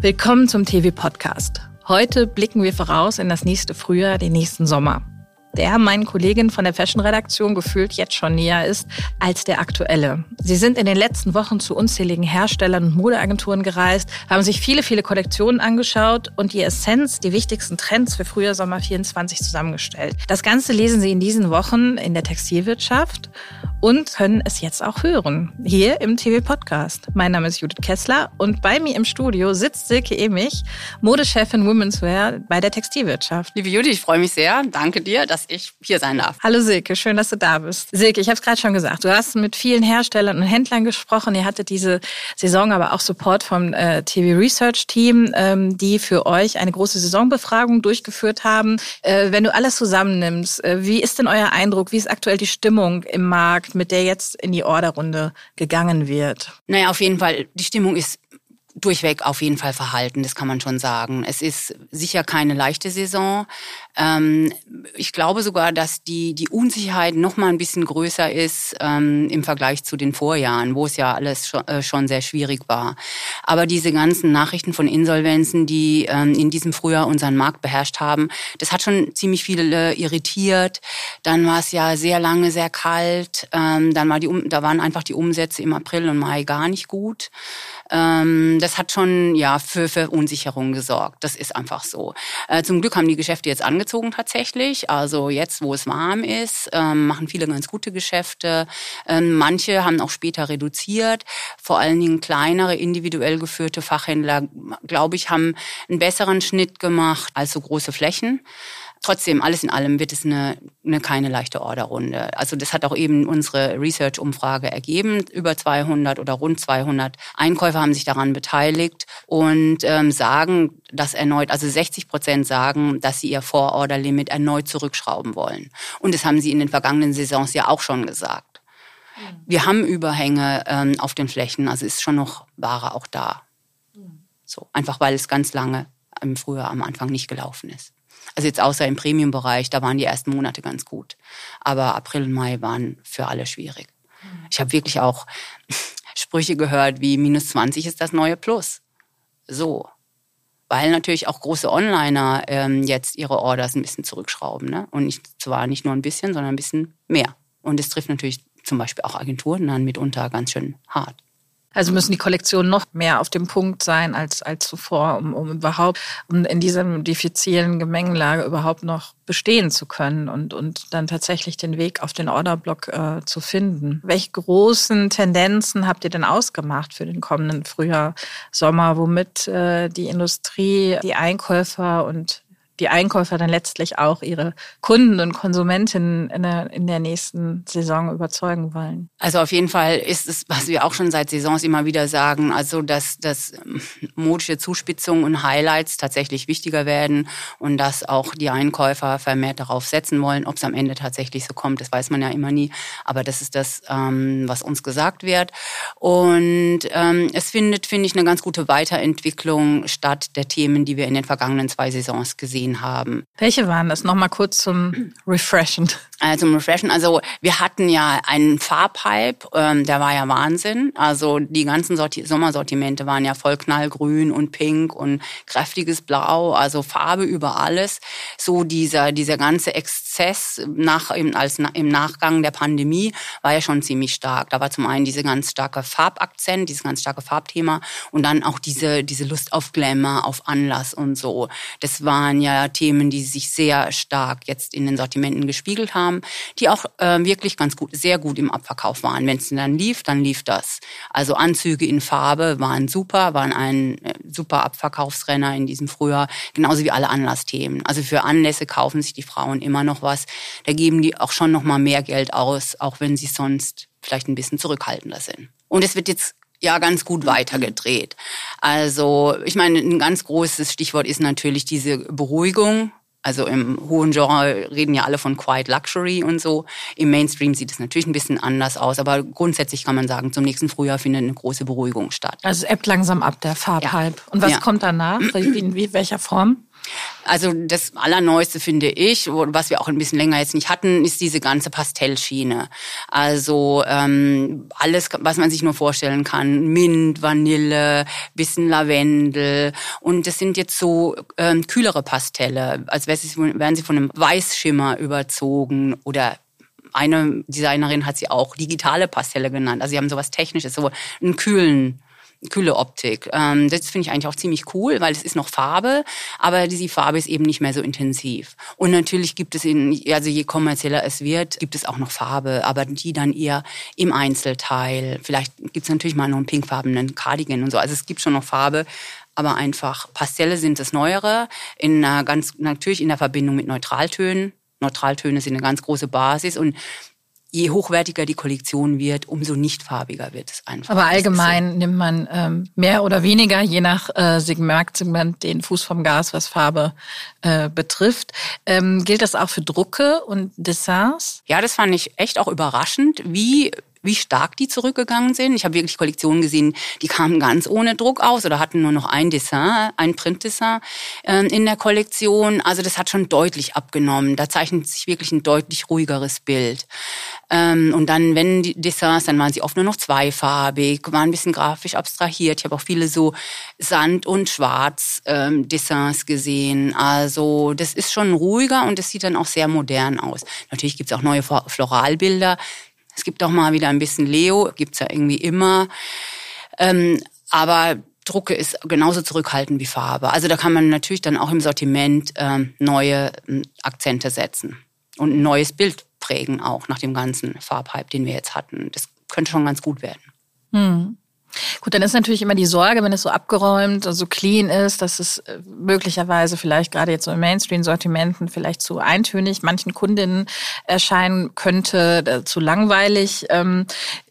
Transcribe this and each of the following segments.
Willkommen zum TV Podcast. Heute blicken wir voraus in das nächste Frühjahr, den nächsten Sommer der meinen Kolleginnen von der Fashion-Redaktion gefühlt jetzt schon näher ist als der aktuelle. Sie sind in den letzten Wochen zu unzähligen Herstellern und Modeagenturen gereist, haben sich viele, viele Kollektionen angeschaut und die Essenz, die wichtigsten Trends für Frühjahr Sommer 24 zusammengestellt. Das Ganze lesen Sie in diesen Wochen in der Textilwirtschaft und können es jetzt auch hören, hier im TV-Podcast. Mein Name ist Judith Kessler und bei mir im Studio sitzt Silke Emich, Modechefin Women's Wear bei der Textilwirtschaft. Liebe Judith, ich freue mich sehr. Danke dir, dass ich hier sein darf. Hallo Silke, schön, dass du da bist. Silke, ich habe es gerade schon gesagt, du hast mit vielen Herstellern und Händlern gesprochen. Ihr hattet diese Saison aber auch Support vom äh, TV Research Team, ähm, die für euch eine große Saisonbefragung durchgeführt haben. Äh, wenn du alles zusammennimmst, äh, wie ist denn euer Eindruck? Wie ist aktuell die Stimmung im Markt, mit der jetzt in die Orderrunde gegangen wird? Naja, auf jeden Fall, die Stimmung ist durchweg auf jeden Fall verhalten, das kann man schon sagen. Es ist sicher keine leichte Saison. Ähm, ich glaube sogar, dass die, die Unsicherheit noch mal ein bisschen größer ist ähm, im Vergleich zu den Vorjahren, wo es ja alles schon, äh, schon sehr schwierig war. Aber diese ganzen Nachrichten von Insolvenzen, die ähm, in diesem Frühjahr unseren Markt beherrscht haben, das hat schon ziemlich viele irritiert. Dann war es ja sehr lange sehr kalt. Ähm, dann war die, da waren einfach die Umsätze im April und Mai gar nicht gut. Ähm, das hat schon ja für Verunsicherung gesorgt. Das ist einfach so. Äh, zum Glück haben die Geschäfte jetzt angezogen tatsächlich. Also jetzt, wo es warm ist, ähm, machen viele ganz gute Geschäfte. Ähm, manche haben auch später reduziert. Vor allen Dingen kleinere, individuell geführte Fachhändler, glaube ich, haben einen besseren Schnitt gemacht als so große Flächen. Trotzdem, alles in allem wird es eine, eine keine leichte Orderrunde. Also das hat auch eben unsere Research-Umfrage ergeben. Über 200 oder rund 200 Einkäufer haben sich daran beteiligt und ähm, sagen, dass erneut, also 60 Prozent sagen, dass sie ihr Vororderlimit erneut zurückschrauben wollen. Und das haben sie in den vergangenen Saisons ja auch schon gesagt. Mhm. Wir haben Überhänge ähm, auf den Flächen, also ist schon noch Ware auch da. Mhm. So, einfach weil es ganz lange im Frühjahr am Anfang nicht gelaufen ist. Also jetzt außer im Premium-Bereich, da waren die ersten Monate ganz gut. Aber April und Mai waren für alle schwierig. Ich habe wirklich auch Sprüche gehört wie minus 20 ist das neue Plus. So. Weil natürlich auch große Onliner ähm, jetzt ihre Orders ein bisschen zurückschrauben. Ne? Und nicht, zwar nicht nur ein bisschen, sondern ein bisschen mehr. Und es trifft natürlich zum Beispiel auch Agenturen dann mitunter ganz schön hart. Also müssen die Kollektionen noch mehr auf dem Punkt sein als, als zuvor, um, um überhaupt, um in dieser diffizilen Gemengelage überhaupt noch bestehen zu können und, und dann tatsächlich den Weg auf den Orderblock äh, zu finden. Welche großen Tendenzen habt ihr denn ausgemacht für den kommenden Frühjahr, Sommer, womit äh, die Industrie, die Einkäufer und die Einkäufer dann letztlich auch ihre Kunden und Konsumentinnen in der, in der nächsten Saison überzeugen wollen. Also auf jeden Fall ist es, was wir auch schon seit Saisons immer wieder sagen, also dass, dass modische Zuspitzungen und Highlights tatsächlich wichtiger werden und dass auch die Einkäufer vermehrt darauf setzen wollen. Ob es am Ende tatsächlich so kommt, das weiß man ja immer nie. Aber das ist das, ähm, was uns gesagt wird. Und ähm, es findet, finde ich, eine ganz gute Weiterentwicklung statt der Themen, die wir in den vergangenen zwei Saisons gesehen gesehen haben. Welche waren das? Nochmal kurz zum Refreshen. Äh, zum Refreshen. Also wir hatten ja einen Farbhype, ähm, der war ja Wahnsinn. Also die ganzen Sorti Sommersortimente waren ja voll knallgrün und pink und kräftiges Blau, also Farbe über alles. So dieser, dieser ganze Exzess nach, im, als, im Nachgang der Pandemie war ja schon ziemlich stark. Da war zum einen diese ganz starke Farbakzent, dieses ganz starke Farbthema und dann auch diese, diese Lust auf Glamour, auf Anlass und so. Das waren ja Themen, die sich sehr stark jetzt in den Sortimenten gespiegelt haben haben, die auch äh, wirklich ganz gut, sehr gut im Abverkauf waren. Wenn es dann lief, dann lief das. Also Anzüge in Farbe waren super, waren ein äh, super Abverkaufsrenner in diesem Frühjahr, genauso wie alle Anlassthemen. Also für Anlässe kaufen sich die Frauen immer noch was. Da geben die auch schon noch mal mehr Geld aus, auch wenn sie sonst vielleicht ein bisschen zurückhaltender sind. Und es wird jetzt ja ganz gut weitergedreht. Also ich meine, ein ganz großes Stichwort ist natürlich diese Beruhigung also im hohen Genre reden ja alle von Quiet Luxury und so. Im Mainstream sieht es natürlich ein bisschen anders aus, aber grundsätzlich kann man sagen, zum nächsten Frühjahr findet eine große Beruhigung statt. Also es ebbt langsam ab, der Farbhype. Ja. Und was ja. kommt danach? Wie, in welcher Form? Also das Allerneueste finde ich, was wir auch ein bisschen länger jetzt nicht hatten, ist diese ganze Pastellschiene. Also ähm, alles, was man sich nur vorstellen kann. Mint, Vanille, bisschen Lavendel. Und das sind jetzt so ähm, kühlere Pastelle, als wären sie von einem Weißschimmer überzogen oder eine Designerin hat sie auch digitale Pastelle genannt. Also sie haben sowas Technisches, so einen kühlen kühle Optik. Ähm, das finde ich eigentlich auch ziemlich cool, weil es ist noch Farbe, aber diese Farbe ist eben nicht mehr so intensiv. Und natürlich gibt es in, also je kommerzieller es wird, gibt es auch noch Farbe, aber die dann eher im Einzelteil. Vielleicht gibt es natürlich mal noch einen pinkfarbenen Cardigan und so. Also es gibt schon noch Farbe, aber einfach Pastelle sind das Neuere, in einer ganz natürlich in der Verbindung mit Neutraltönen. Neutraltöne sind eine ganz große Basis und je hochwertiger die Kollektion wird, umso nicht farbiger wird es einfach. Aber allgemein so. nimmt man ähm, mehr oder weniger, je nach äh, Segment, den Fuß vom Gas, was Farbe äh, betrifft. Ähm, gilt das auch für Drucke und Dessins? Ja, das fand ich echt auch überraschend, wie wie stark die zurückgegangen sind. Ich habe wirklich Kollektionen gesehen, die kamen ganz ohne Druck aus oder hatten nur noch ein Dessin, ein Printdessin äh, in der Kollektion. Also das hat schon deutlich abgenommen. Da zeichnet sich wirklich ein deutlich ruhigeres Bild. Ähm, und dann, wenn die Dessins, dann waren sie oft nur noch zweifarbig, waren ein bisschen grafisch abstrahiert. Ich habe auch viele so Sand- und Schwarz-Dessins ähm, gesehen. Also das ist schon ruhiger und das sieht dann auch sehr modern aus. Natürlich gibt es auch neue Floralbilder es gibt auch mal wieder ein bisschen Leo, gibt's ja irgendwie immer. Ähm, aber Drucke ist genauso zurückhaltend wie Farbe. Also da kann man natürlich dann auch im Sortiment ähm, neue ähm, Akzente setzen und ein neues Bild prägen, auch nach dem ganzen Farbhype, den wir jetzt hatten. Das könnte schon ganz gut werden. Hm. Gut, dann ist natürlich immer die Sorge, wenn es so abgeräumt, so clean ist, dass es äh, möglicherweise vielleicht gerade jetzt so in Mainstream-Sortimenten vielleicht zu eintönig manchen Kundinnen erscheinen könnte, äh, zu langweilig. Ähm,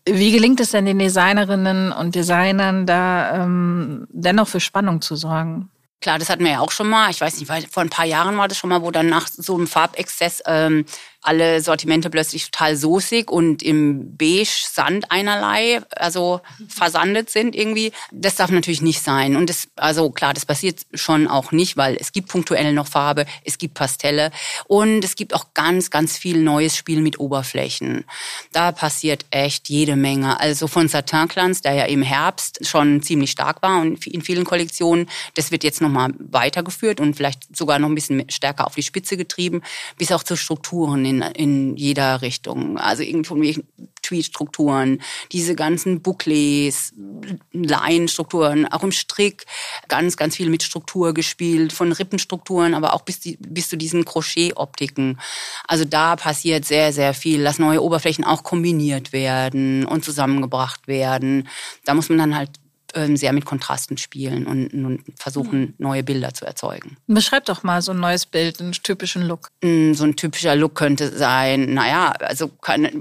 wie gelingt es denn den Designerinnen und Designern da ähm, dennoch für Spannung zu sorgen? Klar, das hatten wir ja auch schon mal. Ich weiß nicht, vor ein paar Jahren war das schon mal, wo dann nach so einem Farbexzess ähm, alle Sortimente plötzlich total soßig und im beige Sand einerlei, also versandet sind irgendwie. Das darf natürlich nicht sein. Und das, also klar, das passiert schon auch nicht, weil es gibt punktuell noch Farbe, es gibt Pastelle und es gibt auch ganz, ganz viel neues Spiel mit Oberflächen. Da passiert echt jede Menge. Also von Satin Glanz, der ja im Herbst schon ziemlich stark war und in vielen Kollektionen, das wird jetzt nochmal weitergeführt und vielleicht sogar noch ein bisschen stärker auf die Spitze getrieben, bis auch zu Strukturen in in, in jeder Richtung. Also irgendwie Tweet-Strukturen, diese ganzen Bouclés, Leinenstrukturen, auch im Strick ganz, ganz viel mit Struktur gespielt, von Rippenstrukturen, aber auch bis, die, bis zu diesen Crochet-Optiken. Also da passiert sehr, sehr viel, dass neue Oberflächen auch kombiniert werden und zusammengebracht werden. Da muss man dann halt sehr mit Kontrasten spielen und, und versuchen, mhm. neue Bilder zu erzeugen. Beschreib doch mal so ein neues Bild, einen typischen Look. Mm, so ein typischer Look könnte sein, naja, also keine,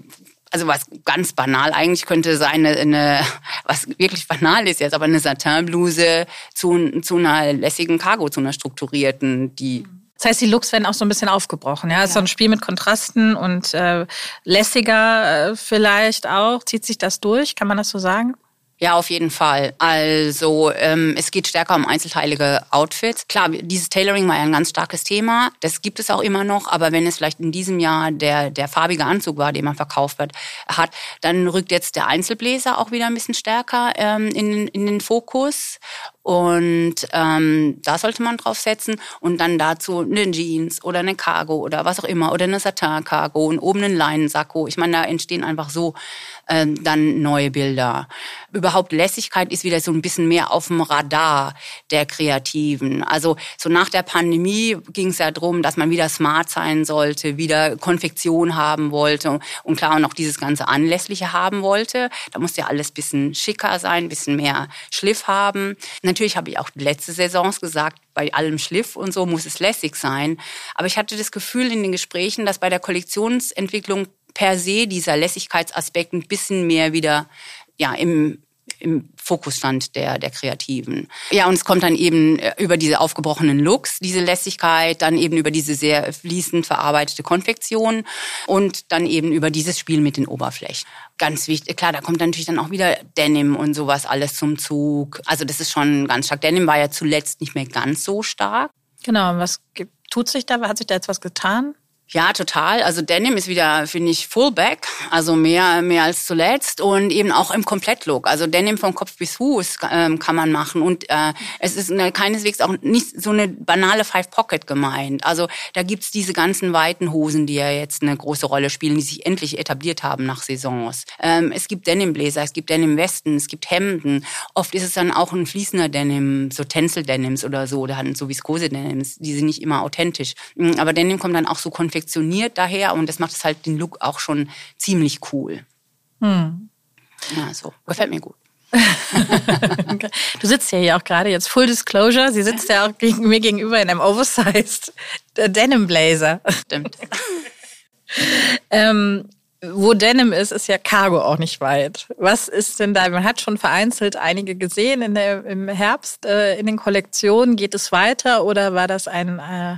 also was ganz banal eigentlich könnte sein, eine, eine, was wirklich banal ist jetzt, aber eine Satinbluse zu, zu einer lässigen Cargo, zu einer strukturierten, die mhm. das heißt, die Looks werden auch so ein bisschen aufgebrochen. Ja, ja. ist so ein Spiel mit Kontrasten und äh, lässiger äh, vielleicht auch. Zieht sich das durch? Kann man das so sagen? Ja, auf jeden Fall. Also ähm, es geht stärker um einzelteilige Outfits. Klar, dieses Tailoring war ja ein ganz starkes Thema. Das gibt es auch immer noch. Aber wenn es vielleicht in diesem Jahr der, der farbige Anzug war, den man verkauft wird, hat, dann rückt jetzt der Einzelbläser auch wieder ein bisschen stärker ähm, in, in den Fokus. Und ähm, da sollte man drauf setzen und dann dazu eine Jeans oder eine Cargo oder was auch immer oder eine Satin-Cargo und oben einen Leinensacko. Ich meine, da entstehen einfach so ähm, dann neue Bilder. Überhaupt Lässigkeit ist wieder so ein bisschen mehr auf dem Radar der Kreativen. Also so nach der Pandemie ging es ja darum, dass man wieder smart sein sollte, wieder Konfektion haben wollte und klar und auch dieses ganze Anlässliche haben wollte. Da musste ja alles bisschen schicker sein, bisschen mehr Schliff haben. Natürlich habe ich auch letzte Saisons gesagt, bei allem Schliff und so muss es lässig sein. Aber ich hatte das Gefühl in den Gesprächen, dass bei der Kollektionsentwicklung per se dieser Lässigkeitsaspekt ein bisschen mehr wieder ja, im, im Fokus stand der, der Kreativen. Ja, und es kommt dann eben äh, über diese aufgebrochenen Looks, diese Lässigkeit, dann eben über diese sehr fließend verarbeitete Konfektion und dann eben über dieses Spiel mit den Oberflächen. Ganz wichtig, klar, da kommt natürlich dann auch wieder Denim und sowas alles zum Zug. Also das ist schon ganz stark. Denim war ja zuletzt nicht mehr ganz so stark. Genau, was tut sich da? Hat sich da jetzt was getan? Ja, total. Also Denim ist wieder, finde ich, Fullback, also mehr mehr als zuletzt und eben auch im Komplettlook. Also Denim vom Kopf bis Fuß ähm, kann man machen und äh, es ist eine, keineswegs auch nicht so eine banale Five Pocket gemeint. Also da gibt's diese ganzen weiten Hosen, die ja jetzt eine große Rolle spielen, die sich endlich etabliert haben nach Saisons. Ähm, es gibt Denim Bläser, es gibt Denim Westen, es gibt Hemden. Oft ist es dann auch ein fließender Denim, so Tencel Denims oder so, oder so Viskose Denims. Die sind nicht immer authentisch. Aber Denim kommt dann auch so konfektioniert daher und das macht es halt den Look auch schon ziemlich cool. Hm. Ja, so. Gefällt mir gut. du sitzt ja hier auch gerade jetzt Full Disclosure. Sie sitzt ja auch gegen, mir gegenüber in einem Oversized Denim Blazer. Stimmt. ähm, wo Denim ist, ist ja Cargo auch nicht weit. Was ist denn da? Man hat schon vereinzelt einige gesehen in der, im Herbst äh, in den Kollektionen. Geht es weiter oder war das ein, äh,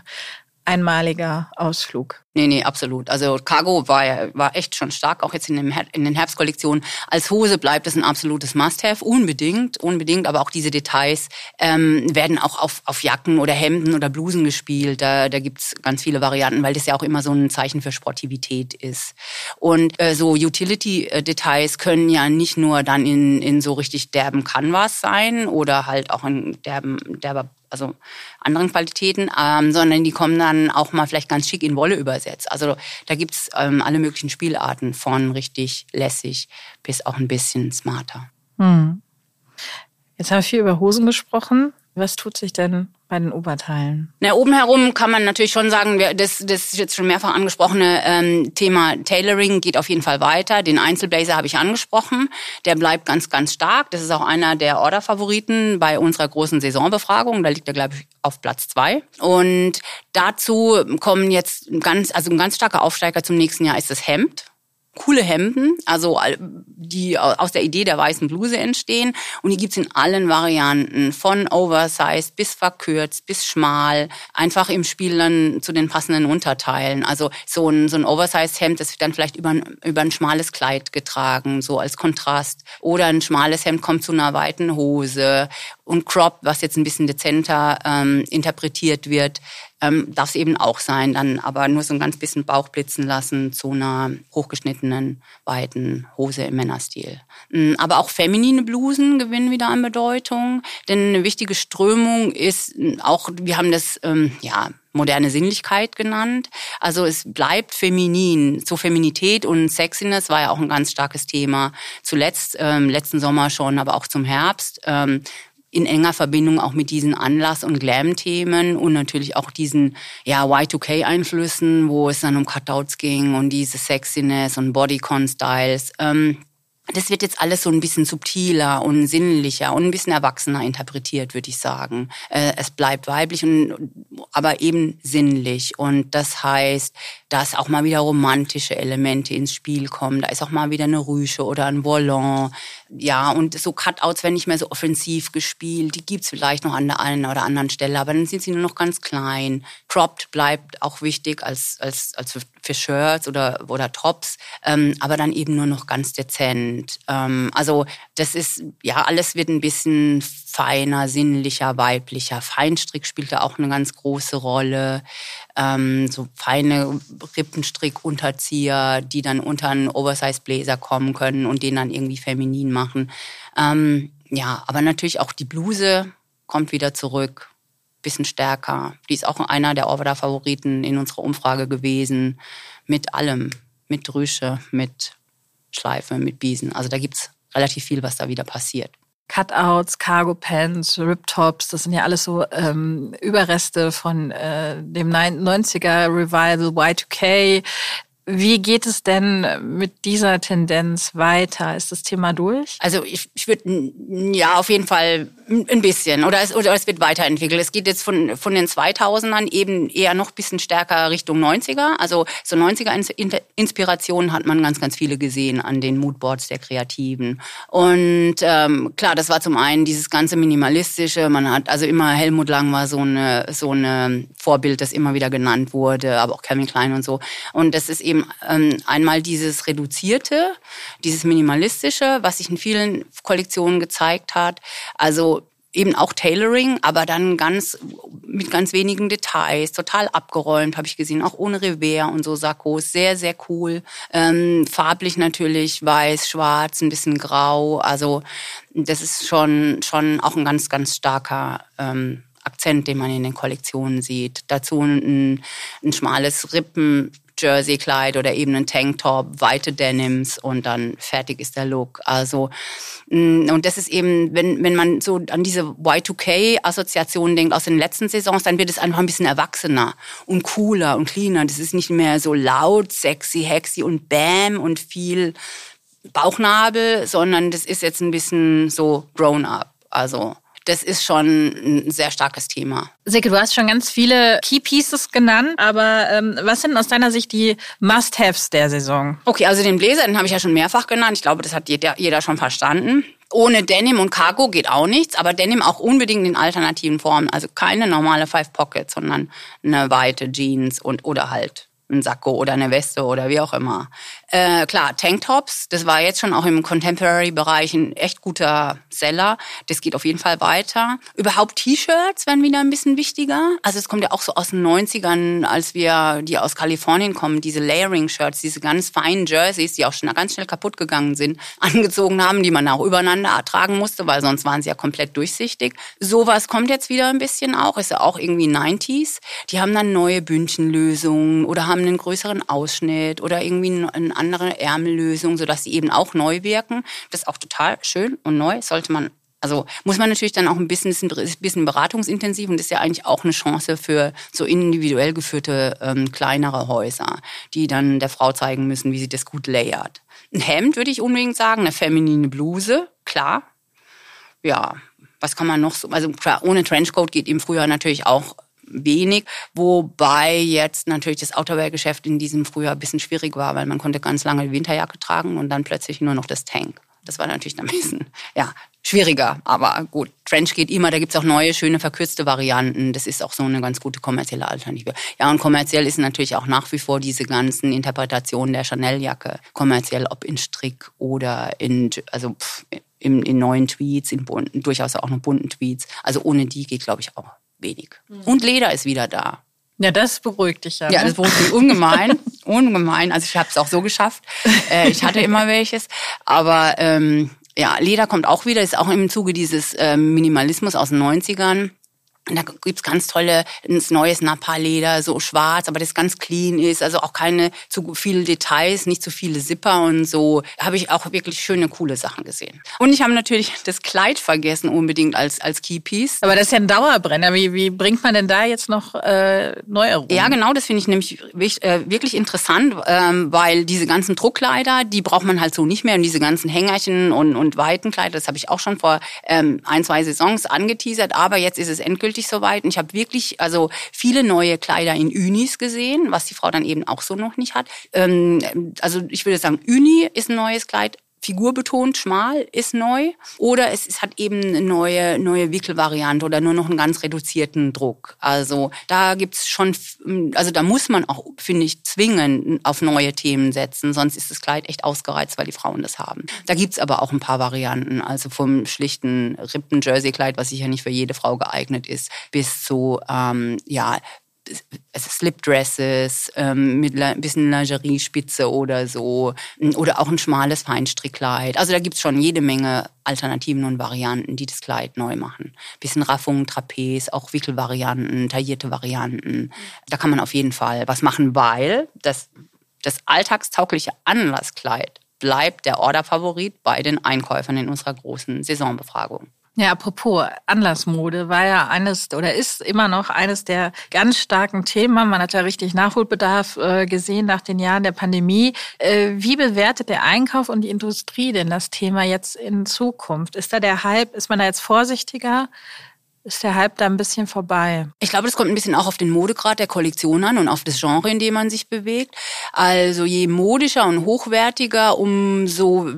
einmaliger Ausflug. Nee, nee, absolut. Also Cargo war, war echt schon stark, auch jetzt in, dem, in den Herbstkollektionen. Als Hose bleibt es ein absolutes Must-Have, unbedingt, unbedingt. Aber auch diese Details ähm, werden auch auf, auf Jacken oder Hemden oder Blusen gespielt. Da, da gibt's ganz viele Varianten, weil das ja auch immer so ein Zeichen für Sportivität ist. Und äh, so Utility-Details können ja nicht nur dann in, in so richtig derben Canvas sein oder halt auch in derben, derber also anderen Qualitäten, ähm, sondern die kommen dann auch mal vielleicht ganz schick in Wolle übersetzt. Also da gibt's ähm, alle möglichen Spielarten von richtig lässig bis auch ein bisschen smarter. Hm. Jetzt haben wir viel über Hosen gesprochen. Was tut sich denn bei den Oberteilen? Na, oben herum kann man natürlich schon sagen, das, das jetzt schon mehrfach angesprochene ähm, Thema Tailoring geht auf jeden Fall weiter. Den Einzelblazer habe ich angesprochen. Der bleibt ganz, ganz stark. Das ist auch einer der Orderfavoriten bei unserer großen Saisonbefragung. Da liegt er, glaube ich, auf Platz zwei. Und dazu kommen jetzt ganz, also ein ganz starker Aufsteiger zum nächsten Jahr ist das Hemd coole Hemden, also die aus der Idee der weißen Bluse entstehen. Und die gibt's in allen Varianten, von oversized bis verkürzt, bis schmal, einfach im Spiel dann zu den passenden Unterteilen. Also so ein, so ein oversized Hemd, das wird dann vielleicht über ein, über ein schmales Kleid getragen, so als Kontrast. Oder ein schmales Hemd kommt zu einer weiten Hose. Und Crop, was jetzt ein bisschen dezenter ähm, interpretiert wird, ähm, darf es eben auch sein, dann aber nur so ein ganz bisschen Bauch blitzen lassen zu einer hochgeschnittenen, weiten Hose im Männerstil. Mm, aber auch feminine Blusen gewinnen wieder an Bedeutung, denn eine wichtige Strömung ist auch, wir haben das, ähm, ja, moderne Sinnlichkeit genannt. Also es bleibt feminin. Zur Feminität und Sexiness war ja auch ein ganz starkes Thema. Zuletzt, ähm, letzten Sommer schon, aber auch zum Herbst. Ähm, in enger Verbindung auch mit diesen Anlass- und Glam-Themen und natürlich auch diesen ja, Y2K-Einflüssen, wo es dann um Cutouts ging und diese Sexiness und Bodycon-Styles. Ähm, das wird jetzt alles so ein bisschen subtiler und sinnlicher und ein bisschen erwachsener interpretiert, würde ich sagen. Äh, es bleibt weiblich, und, aber eben sinnlich. Und das heißt, dass auch mal wieder romantische Elemente ins Spiel kommen. Da ist auch mal wieder eine Rüsche oder ein Volant. Ja, und so Cutouts werden nicht mehr so offensiv gespielt. Die gibt's vielleicht noch an der einen oder anderen Stelle, aber dann sind sie nur noch ganz klein. Cropped bleibt auch wichtig als, als, als für Shirts oder, oder Tops, ähm, aber dann eben nur noch ganz dezent. Ähm, also das ist, ja, alles wird ein bisschen feiner, sinnlicher, weiblicher. Feinstrick spielt da auch eine ganz große Rolle. Ähm, so feine Rippenstrickunterzieher, die dann unter einen Oversize-Bläser kommen können und den dann irgendwie feminin machen. Ähm, ja, aber natürlich auch die Bluse kommt wieder zurück, bisschen stärker. Die ist auch einer der Order-Favoriten in unserer Umfrage gewesen. Mit allem, mit Rüsche, mit Schleife, mit Biesen. Also da gibt's relativ viel, was da wieder passiert. Cutouts, Cargo Pants, Rip Tops, das sind ja alles so ähm, Überreste von äh, dem 90er Revival Y2K. Wie geht es denn mit dieser Tendenz weiter? Ist das Thema durch? Also ich, ich würde ja auf jeden Fall ein bisschen oder es, oder es wird weiterentwickelt. Es geht jetzt von, von den 2000ern eben eher noch bisschen stärker Richtung 90er. Also so 90er Inspirationen hat man ganz, ganz viele gesehen an den Moodboards der Kreativen. Und ähm, klar, das war zum einen dieses ganze Minimalistische. Man hat also immer Helmut Lang war so eine so eine Vorbild, das immer wieder genannt wurde, aber auch Kevin Klein und so. Und das ist eben ähm, einmal dieses Reduzierte, dieses Minimalistische, was sich in vielen Kollektionen gezeigt hat. Also eben auch Tailoring, aber dann ganz mit ganz wenigen Details, total abgeräumt, habe ich gesehen, auch ohne Revers und so Sakkos, sehr sehr cool. Ähm, farblich natürlich weiß, schwarz, ein bisschen grau, also das ist schon schon auch ein ganz ganz starker ähm, Akzent, den man in den Kollektionen sieht. Dazu ein, ein schmales Rippen Jersey-Kleid oder eben ein Tanktop, weite Denims und dann fertig ist der Look. Also mm, und das ist eben, wenn, wenn man so an diese Y2K-Assoziationen denkt aus den letzten Saisons, dann wird es einfach ein bisschen erwachsener und cooler und cleaner. Das ist nicht mehr so laut, sexy, hexy und bam und viel Bauchnabel, sondern das ist jetzt ein bisschen so grown up. Also das ist schon ein sehr starkes Thema. Silke, du hast schon ganz viele Key Pieces genannt, aber ähm, was sind aus deiner Sicht die Must-Haves der Saison? Okay, also den Bläser, den habe ich ja schon mehrfach genannt. Ich glaube, das hat jeder, jeder schon verstanden. Ohne Denim und Cargo geht auch nichts, aber Denim auch unbedingt in alternativen Formen. Also keine normale Five Pockets, sondern eine weite Jeans und oder halt ein Sakko oder eine Weste oder wie auch immer. Äh, klar, Tanktops, das war jetzt schon auch im Contemporary-Bereich ein echt guter Seller. Das geht auf jeden Fall weiter. Überhaupt T-Shirts werden wieder ein bisschen wichtiger. Also es kommt ja auch so aus den 90ern, als wir, die aus Kalifornien kommen, diese Layering-Shirts, diese ganz feinen Jerseys, die auch schon ganz schnell kaputt gegangen sind, angezogen haben, die man auch übereinander ertragen musste, weil sonst waren sie ja komplett durchsichtig. Sowas kommt jetzt wieder ein bisschen auch, ist ja auch irgendwie 90s. Die haben dann neue Bündchenlösungen oder haben einen größeren Ausschnitt oder irgendwie ein andere Ärmellösung, sodass sie eben auch neu wirken. Das ist auch total schön und neu. Sollte man also muss man natürlich dann auch ein bisschen, ein bisschen beratungsintensiv und ist ja eigentlich auch eine Chance für so individuell geführte ähm, kleinere Häuser, die dann der Frau zeigen müssen, wie sie das gut layert. Ein Hemd würde ich unbedingt sagen, eine feminine Bluse, klar. Ja, was kann man noch so? Also klar, ohne Trenchcoat geht im Frühjahr natürlich auch wenig, wobei jetzt natürlich das Outerwear-Geschäft in diesem Frühjahr ein bisschen schwierig war, weil man konnte ganz lange die Winterjacke tragen und dann plötzlich nur noch das Tank. Das war natürlich ein bisschen, ja, schwieriger. Aber gut, Trench geht immer. Da gibt's auch neue, schöne, verkürzte Varianten. Das ist auch so eine ganz gute kommerzielle Alternative. Ja, und kommerziell ist natürlich auch nach wie vor diese ganzen Interpretationen der Chanel-Jacke. Kommerziell, ob in Strick oder in, also pff, in, in neuen Tweets, in bunten, durchaus auch noch bunten Tweets. Also ohne die geht, glaube ich, auch wenig. Mhm. Und Leder ist wieder da. Ja, das beruhigt dich ja. Ja, ne? das beruhigt mich ungemein. ungemein. Also ich habe es auch so geschafft. Äh, ich hatte immer welches. Aber ähm, ja, Leder kommt auch wieder, ist auch im Zuge dieses ähm, Minimalismus aus den 90ern. Und da gibt's ganz tolle, ein neues Napa-Leder, so schwarz, aber das ganz clean ist, also auch keine zu viele Details, nicht zu viele Zipper und so. Da habe ich auch wirklich schöne, coole Sachen gesehen. Und ich habe natürlich das Kleid vergessen unbedingt als, als Keypiece. Aber das ist ja ein Dauerbrenner. Wie, wie bringt man denn da jetzt noch äh, Neuerungen? Ja, genau, das finde ich nämlich äh, wirklich interessant, ähm, weil diese ganzen Druckkleider, die braucht man halt so nicht mehr und diese ganzen Hängerchen und, und Weitenkleider, das habe ich auch schon vor ähm, ein, zwei Saisons angeteasert, aber jetzt ist es endgültig so Und ich habe wirklich also viele neue Kleider in Unis gesehen, was die Frau dann eben auch so noch nicht hat. Ähm, also ich würde sagen, Uni ist ein neues Kleid. Figurbetont, schmal ist neu oder es, es hat eben eine neue, neue Wickelvariante oder nur noch einen ganz reduzierten Druck. Also da gibt's schon, also da muss man auch, finde ich, zwingend auf neue Themen setzen, sonst ist das Kleid echt ausgereizt, weil die Frauen das haben. Da gibt's aber auch ein paar Varianten, also vom schlichten Rippen-Jersey-Kleid, was sicher nicht für jede Frau geeignet ist, bis zu ähm, ja also Slipdresses ähm, mit ein bisschen Lingerie-Spitze oder so oder auch ein schmales Feinstrickkleid. Also da gibt's schon jede Menge Alternativen und Varianten, die das Kleid neu machen. Bisschen Raffung, Trapez, auch Wickelvarianten, taillierte Varianten. Da kann man auf jeden Fall was machen, weil das, das alltagstaugliche Anlasskleid bleibt der Orderfavorit bei den Einkäufern in unserer großen Saisonbefragung. Ja, apropos Anlassmode war ja eines oder ist immer noch eines der ganz starken Themen. Man hat ja richtig Nachholbedarf äh, gesehen nach den Jahren der Pandemie. Äh, wie bewertet der Einkauf und die Industrie denn das Thema jetzt in Zukunft? Ist da der Hype, ist man da jetzt vorsichtiger? Ist der Hype da ein bisschen vorbei. Ich glaube, das kommt ein bisschen auch auf den Modegrad der Kollektion an und auf das Genre, in dem man sich bewegt. Also je modischer und hochwertiger, umso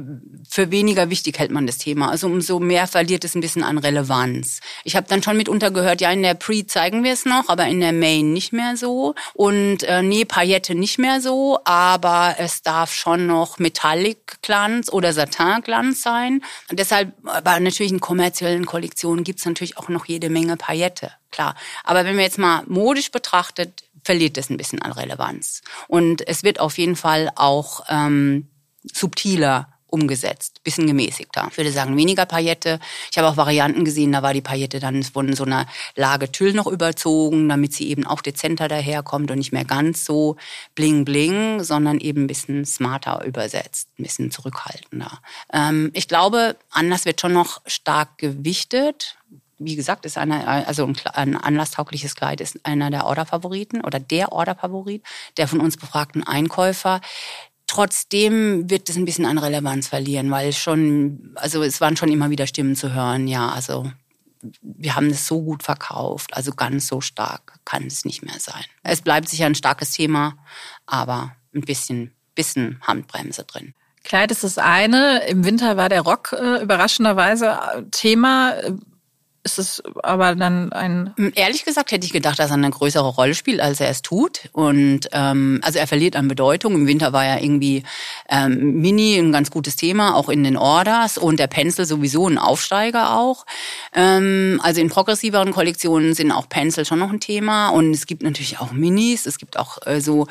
für weniger wichtig hält man das Thema. Also umso mehr verliert es ein bisschen an Relevanz. Ich habe dann schon mitunter gehört, ja, in der Pre zeigen wir es noch, aber in der Main nicht mehr so. Und äh, nee, Paillette nicht mehr so, aber es darf schon noch Metallic-Glanz oder Satin-Glanz sein. Und deshalb, aber natürlich in kommerziellen Kollektionen gibt's natürlich auch noch jede Menge Paillette, klar. Aber wenn wir jetzt mal modisch betrachtet, verliert es ein bisschen an Relevanz. Und es wird auf jeden Fall auch ähm, subtiler umgesetzt, bisschen gemäßigter. Ich würde sagen, weniger Paillette. Ich habe auch Varianten gesehen, da war die Paillette dann von so einer Lage Tüll noch überzogen, damit sie eben auch dezenter daherkommt und nicht mehr ganz so bling bling, sondern eben ein bisschen smarter übersetzt, ein bisschen zurückhaltender. Ähm, ich glaube, anders wird schon noch stark gewichtet wie gesagt, ist einer, also ein, ein anlasstaugliches Kleid ist einer der Orderfavoriten oder der Orderfavorit der von uns befragten Einkäufer. Trotzdem wird es ein bisschen an Relevanz verlieren, weil schon, also es waren schon immer wieder Stimmen zu hören, ja, also wir haben es so gut verkauft, also ganz so stark kann es nicht mehr sein. Es bleibt sicher ein starkes Thema, aber ein bisschen, bisschen Handbremse drin. Kleid ist das eine. Im Winter war der Rock äh, überraschenderweise Thema ist es aber dann ein. Hm, ehrlich gesagt hätte ich gedacht, dass er eine größere Rolle spielt, als er es tut. Und ähm, also er verliert an Bedeutung. Im Winter war ja irgendwie ähm, Mini ein ganz gutes Thema, auch in den Orders und der Pencil sowieso ein Aufsteiger auch. Ähm, also in progressiveren Kollektionen sind auch Pencil schon noch ein Thema. Und es gibt natürlich auch Minis. Es gibt auch äh, so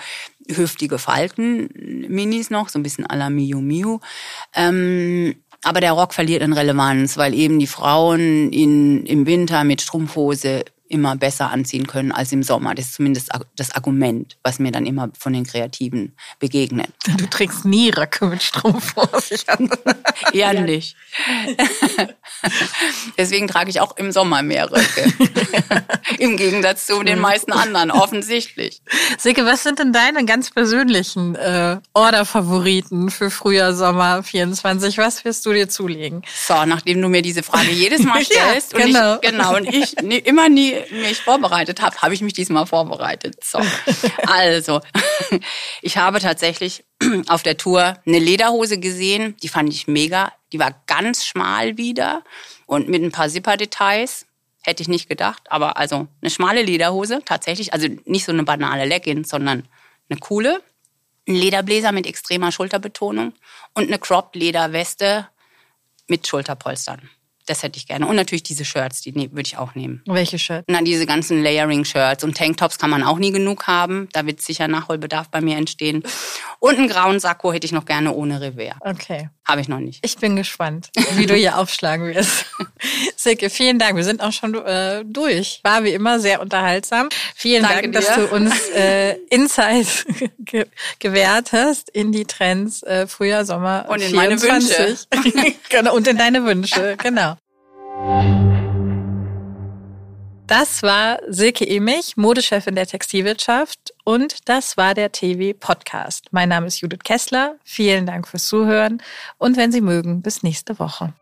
hüftige Falten Minis noch, so ein bisschen à la Miu Miu. Ähm, aber der Rock verliert an Relevanz, weil eben die Frauen ihn im Winter mit Strumpfhose immer besser anziehen können als im Sommer. Das ist zumindest das Argument, was mir dann immer von den Kreativen begegnet. Du trägst nie Röcke mit Strumpfhose. Eher nicht. Deswegen trage ich auch im Sommer mehr Röcke. Im Gegensatz zu den meisten anderen, offensichtlich. Silke, was sind denn deine ganz persönlichen äh, Order-Favoriten für Frühjahr, Sommer 24? Was wirst du dir zulegen? So, nachdem du mir diese Frage jedes Mal stellst ja, genau. und ich, genau, und ich immer nie mich vorbereitet habe, habe ich mich diesmal vorbereitet. So. Also, ich habe tatsächlich auf der Tour eine Lederhose gesehen, die fand ich mega. Die war ganz schmal wieder und mit ein paar Zipper-Details. Hätte ich nicht gedacht, aber also eine schmale Lederhose tatsächlich, also nicht so eine banale Legging, sondern eine coole. Ein Lederbläser mit extremer Schulterbetonung und eine Cropped Lederweste mit Schulterpolstern. Das hätte ich gerne. Und natürlich diese Shirts, die würde ich auch nehmen. Welche Shirts? Na, diese ganzen Layering-Shirts. Und Tanktops kann man auch nie genug haben. Da wird sicher Nachholbedarf bei mir entstehen. Und einen grauen Sakko hätte ich noch gerne ohne Revers. Okay. Habe ich noch nicht. Ich bin gespannt, wie du hier aufschlagen wirst. Silke, vielen Dank. Wir sind auch schon äh, durch. War wie immer sehr unterhaltsam. Vielen Danke Dank, dir. dass du uns äh, Insights ge gewährt hast in die Trends äh, Frühjahr, Sommer und in 24. meine Wünsche. genau, und in deine Wünsche, genau. Das war Silke Emich, Modechefin der Textilwirtschaft und das war der TV Podcast. Mein Name ist Judith Kessler. Vielen Dank fürs Zuhören und wenn Sie mögen, bis nächste Woche.